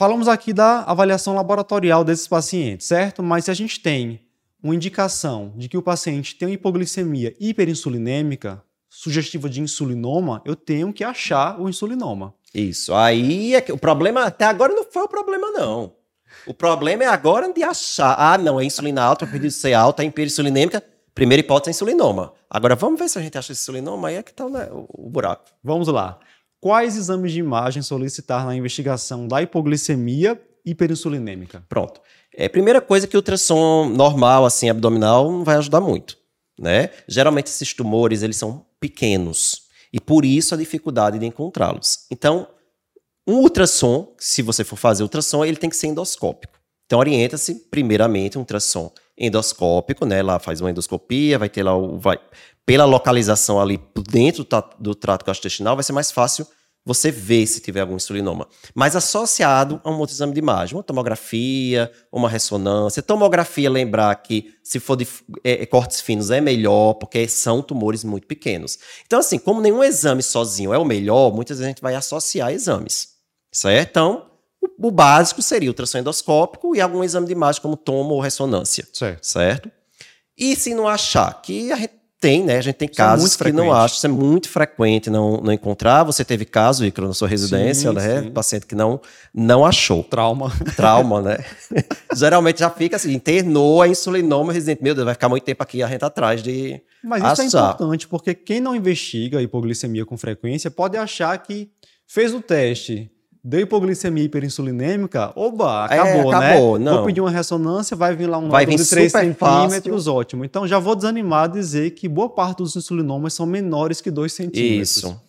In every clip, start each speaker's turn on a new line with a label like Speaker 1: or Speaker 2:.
Speaker 1: Falamos aqui da avaliação laboratorial desses pacientes, certo? Mas se a gente tem uma indicação de que o paciente tem uma hipoglicemia hiperinsulinêmica, sugestiva de insulinoma, eu tenho que achar o insulinoma.
Speaker 2: Isso. Aí é que o problema até agora não foi o problema, não. O problema é agora de achar. Ah, não, é insulina alta, pedido ser alta, é hiperinsulinêmica. Primeira hipótese é insulinoma. Agora vamos ver se a gente acha insulinoma, aí é que tá né, o buraco.
Speaker 1: Vamos lá. Quais exames de imagem solicitar na investigação da hipoglicemia hiperinsulinêmica?
Speaker 2: Pronto. É, primeira coisa que o ultrassom normal, assim, abdominal, não vai ajudar muito, né? Geralmente esses tumores, eles são pequenos e por isso a dificuldade de encontrá-los. Então, um ultrassom, se você for fazer ultrassom, ele tem que ser endoscópico. Então, orienta-se primeiramente um ultrassom endoscópico, né? Lá faz uma endoscopia, vai ter lá o vai pela localização ali dentro do trato gastrointestinal, vai ser mais fácil você ver se tiver algum insulinoma. Mas associado a um outro exame de imagem, uma tomografia, uma ressonância. Tomografia, lembrar que se for de é, é, cortes finos é melhor, porque são tumores muito pequenos. Então, assim, como nenhum exame sozinho é o melhor, muitas vezes a gente vai associar exames, certo? Então, o, o básico seria o ultrassom endoscópico e algum exame de imagem como tomo ou ressonância, certo? certo? E se não achar, que a gente tem, né? A gente tem isso é casos é que não acha, isso é muito frequente não, não encontrar. Você teve caso, Icaro, na sua residência, sim, né? Sim. Paciente que não, não achou.
Speaker 1: Trauma.
Speaker 2: Trauma, né? Geralmente já fica assim, internou a insulinoma residente. Meu Deus, vai ficar muito tempo aqui a gente atrás de.
Speaker 1: Mas isso é achar. é importante, porque quem não investiga a hipoglicemia com frequência pode achar que fez o teste Deu hipoglicemia hiperinsulinêmica, oba, acabou, é, acabou né? Não. Vou pedir uma ressonância, vai vir lá um
Speaker 2: vai de 3
Speaker 1: centímetros, ótimo. Então já vou desanimar a dizer que boa parte dos insulinomas são menores que 2 centímetros.
Speaker 2: Isso.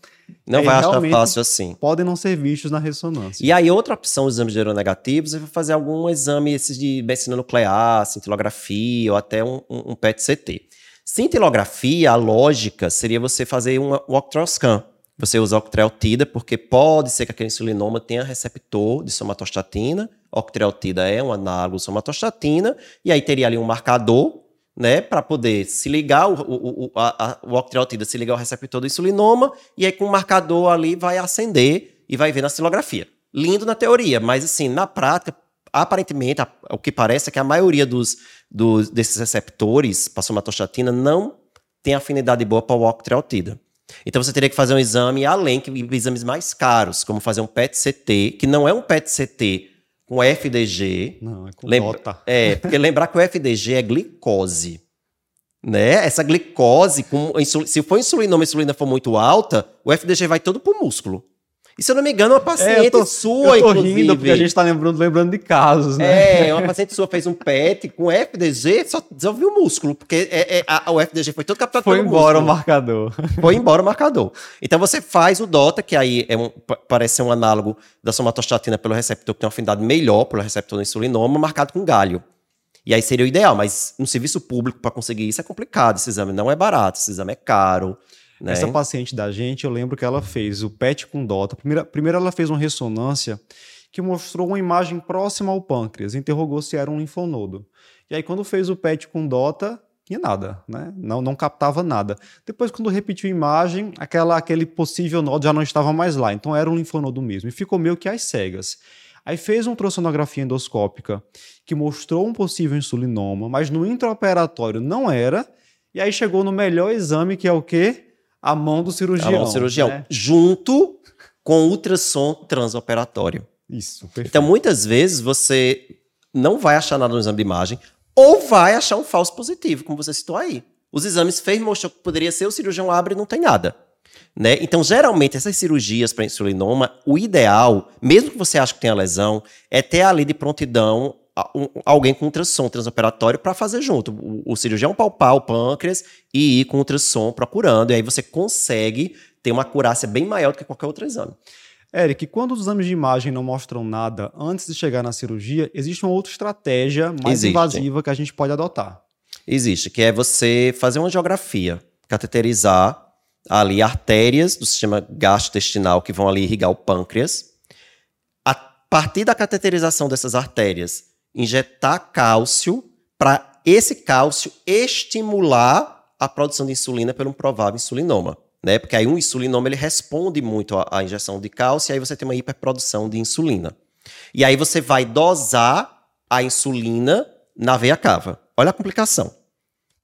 Speaker 2: Não aí, vai achar fácil assim.
Speaker 1: Podem não ser vistos na ressonância.
Speaker 2: E aí, outra opção, os exames de negativos, é fazer algum exame esses de medicina nuclear, cintilografia ou até um, um, um PET-CT. Cintilografia, a lógica seria você fazer um octroscan, você usa octreotida, porque pode ser que aquele insulinoma tenha receptor de somatostatina. Octreotida é um análogo de somatostatina, e aí teria ali um marcador, né, para poder se ligar, o, o, o, a, o octreotida se ligar ao receptor do insulinoma, e aí com o marcador ali vai acender e vai ver na silografia. Lindo na teoria, mas assim, na prática, aparentemente, a, o que parece é que a maioria dos, dos desses receptores para somatostatina não tem afinidade boa para o octreotida. Então você teria que fazer um exame além que exames mais caros, como fazer um PET-CT, que não é um PET-CT com FDG.
Speaker 1: Não, é com Lembra.
Speaker 2: É, porque lembrar que o FDG é glicose. Né? Essa glicose, com, se for insulinoma e a insulina for muito alta, o FDG vai todo pro músculo. E se eu não me engano, uma paciente é, tô, sua, eu tô inclusive. rindo
Speaker 1: porque a gente está lembrando, lembrando de casos, né?
Speaker 2: É, uma paciente sua fez um PET com FDG, só desenvolveu o músculo, porque é, é, a, o FDG foi todo captado
Speaker 1: Foi embora músculo. o marcador.
Speaker 2: Foi embora o marcador. Então você faz o DOTA, que aí é um, parece ser um análogo da somatostatina pelo receptor, que tem uma afinidade melhor pelo receptor do insulinoma, marcado com galho. E aí seria o ideal, mas no serviço público para conseguir isso é complicado. Esse exame não é barato, esse exame é caro. Né?
Speaker 1: Essa paciente da gente, eu lembro que ela fez o PET com DOTA. Primeiro, primeiro ela fez uma ressonância que mostrou uma imagem próxima ao pâncreas, interrogou se era um linfonodo. E aí, quando fez o PET com DOTA, tinha nada, né? Não, não captava nada. Depois, quando repetiu a imagem, aquela, aquele possível nodo já não estava mais lá, então era um linfonodo mesmo. E ficou meio que às cegas. Aí fez uma ultrassonografia endoscópica que mostrou um possível insulinoma, mas no intraoperatório não era. E aí chegou no melhor exame, que é o quê? A mão do cirurgião. A mão do
Speaker 2: cirurgião, né? junto com o ultrassom transoperatório.
Speaker 1: Isso, perfeito.
Speaker 2: Então, muitas vezes, você não vai achar nada no exame de imagem ou vai achar um falso positivo, como você citou aí. Os exames fez, mostrou que poderia ser, o cirurgião abre e não tem nada. Né? Então, geralmente, essas cirurgias para insulinoma, o ideal, mesmo que você ache que tenha lesão, é ter ali de prontidão alguém com ultrassom transoperatório para fazer junto. O, o, cirurgião palpar o pâncreas e ir com ultrassom procurando. E aí você consegue ter uma acurácia bem maior do que qualquer outro exame.
Speaker 1: Eric, quando os exames de imagem não mostram nada antes de chegar na cirurgia, existe uma outra estratégia mais existe. invasiva que a gente pode adotar.
Speaker 2: Existe, que é você fazer uma geografia, cateterizar ali artérias do sistema gastrointestinal que vão ali irrigar o pâncreas. A partir da cateterização dessas artérias, injetar cálcio para esse cálcio estimular a produção de insulina pelo um provável insulinoma. Né? Porque aí um insulinoma ele responde muito à, injeção de cálcio e aí você tem uma hiperprodução de insulina. E aí você vai dosar a insulina na veia cava. Olha a complicação.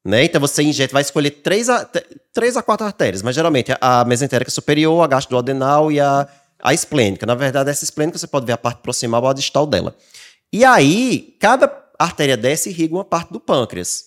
Speaker 2: Né? Então você injeta, vai escolher três a, três a quatro artérias, mas geralmente a mesentérica superior, a gastroadenal e a, a esplênica. Na verdade, essa esplênica você pode ver a parte proximal ou a distal dela. E aí, cada artéria dessa irriga uma parte do pâncreas.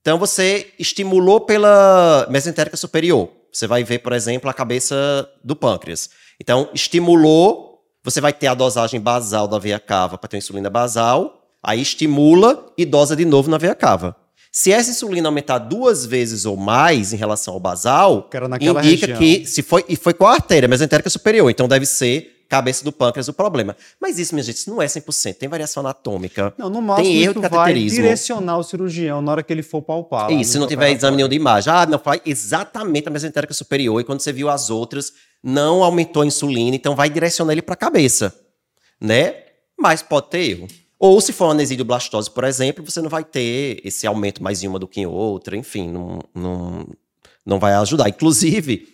Speaker 2: Então você estimulou pela mesentérica superior. Você vai ver, por exemplo, a cabeça do pâncreas. Então, estimulou, você vai ter a dosagem basal da veia cava para ter insulina basal, aí estimula e dosa de novo na veia cava. Se essa insulina aumentar duas vezes ou mais em relação ao basal, indica região. que se foi e foi com a artéria mesentérica superior, então deve ser cabeça do pâncreas o problema. Mas isso, minha gente, isso não é 100%. Tem variação anatômica.
Speaker 1: Não, no máximo tem erro de cateterismo. vai direcionar o cirurgião na hora que ele for palpar.
Speaker 2: Isso, se não tiver exame nenhum de imagem. Ah, não, faz exatamente a mesentérica superior. E quando você viu as outras, não aumentou a insulina, então vai direcionar ele para a cabeça, né? Mas pode ter erro. Ou se for uma anesidioblastose, por exemplo, você não vai ter esse aumento mais em uma do que em outra, enfim, não, não, não vai ajudar. Inclusive,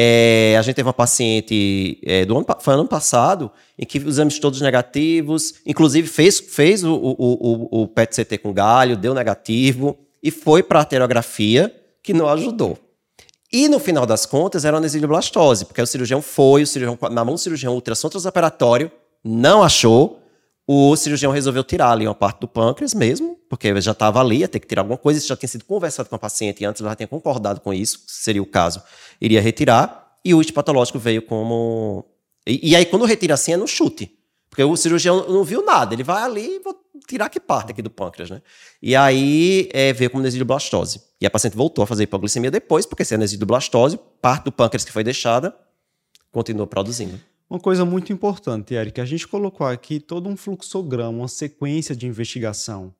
Speaker 2: é, a gente teve uma paciente é, do ano, foi ano passado em que os exames todos negativos, inclusive fez, fez o, o, o, o PET-CT com galho, deu negativo e foi para a arteriografia que não ajudou. E no final das contas era uma porque o cirurgião foi, o cirurgião, na mão do cirurgião, ultrassom transoperatório, não achou, o cirurgião resolveu tirar ali uma parte do pâncreas mesmo, porque já estava ali, ia ter que tirar alguma coisa, isso já tinha sido conversado com a paciente antes, ela já tinha concordado com isso, seria o caso, iria retirar, e o histopatológico veio como... E, e, aí quando retira assim é no chute, porque o cirurgião não viu nada, ele vai ali e vou tirar que parte aqui do pâncreas, né? E aí é, veio como nesidioblastose. E a paciente voltou a fazer hipoglicemia depois, porque se é nesidioblastose, parte do pâncreas que foi deixada continuou produzindo.
Speaker 1: Uma coisa muito importante, Eric, a gente colocou aqui todo um fluxograma, uma sequência de investigação.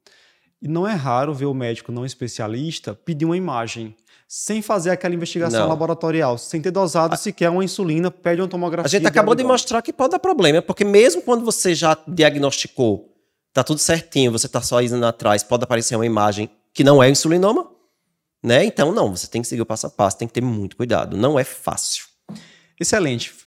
Speaker 1: E não é raro ver o médico não especialista pedir uma imagem sem fazer aquela investigação não. laboratorial, sem ter dosado a... sequer uma insulina, pede uma tomografia.
Speaker 2: A gente acabou de, de mostrar que pode dar problema, porque mesmo quando você já diagnosticou, tá tudo certinho, você tá só indo atrás, pode aparecer uma imagem que não é insulinoma, né? Então, não, você tem que seguir o passo a passo, tem que ter muito cuidado. Não é fácil.
Speaker 1: Excelente.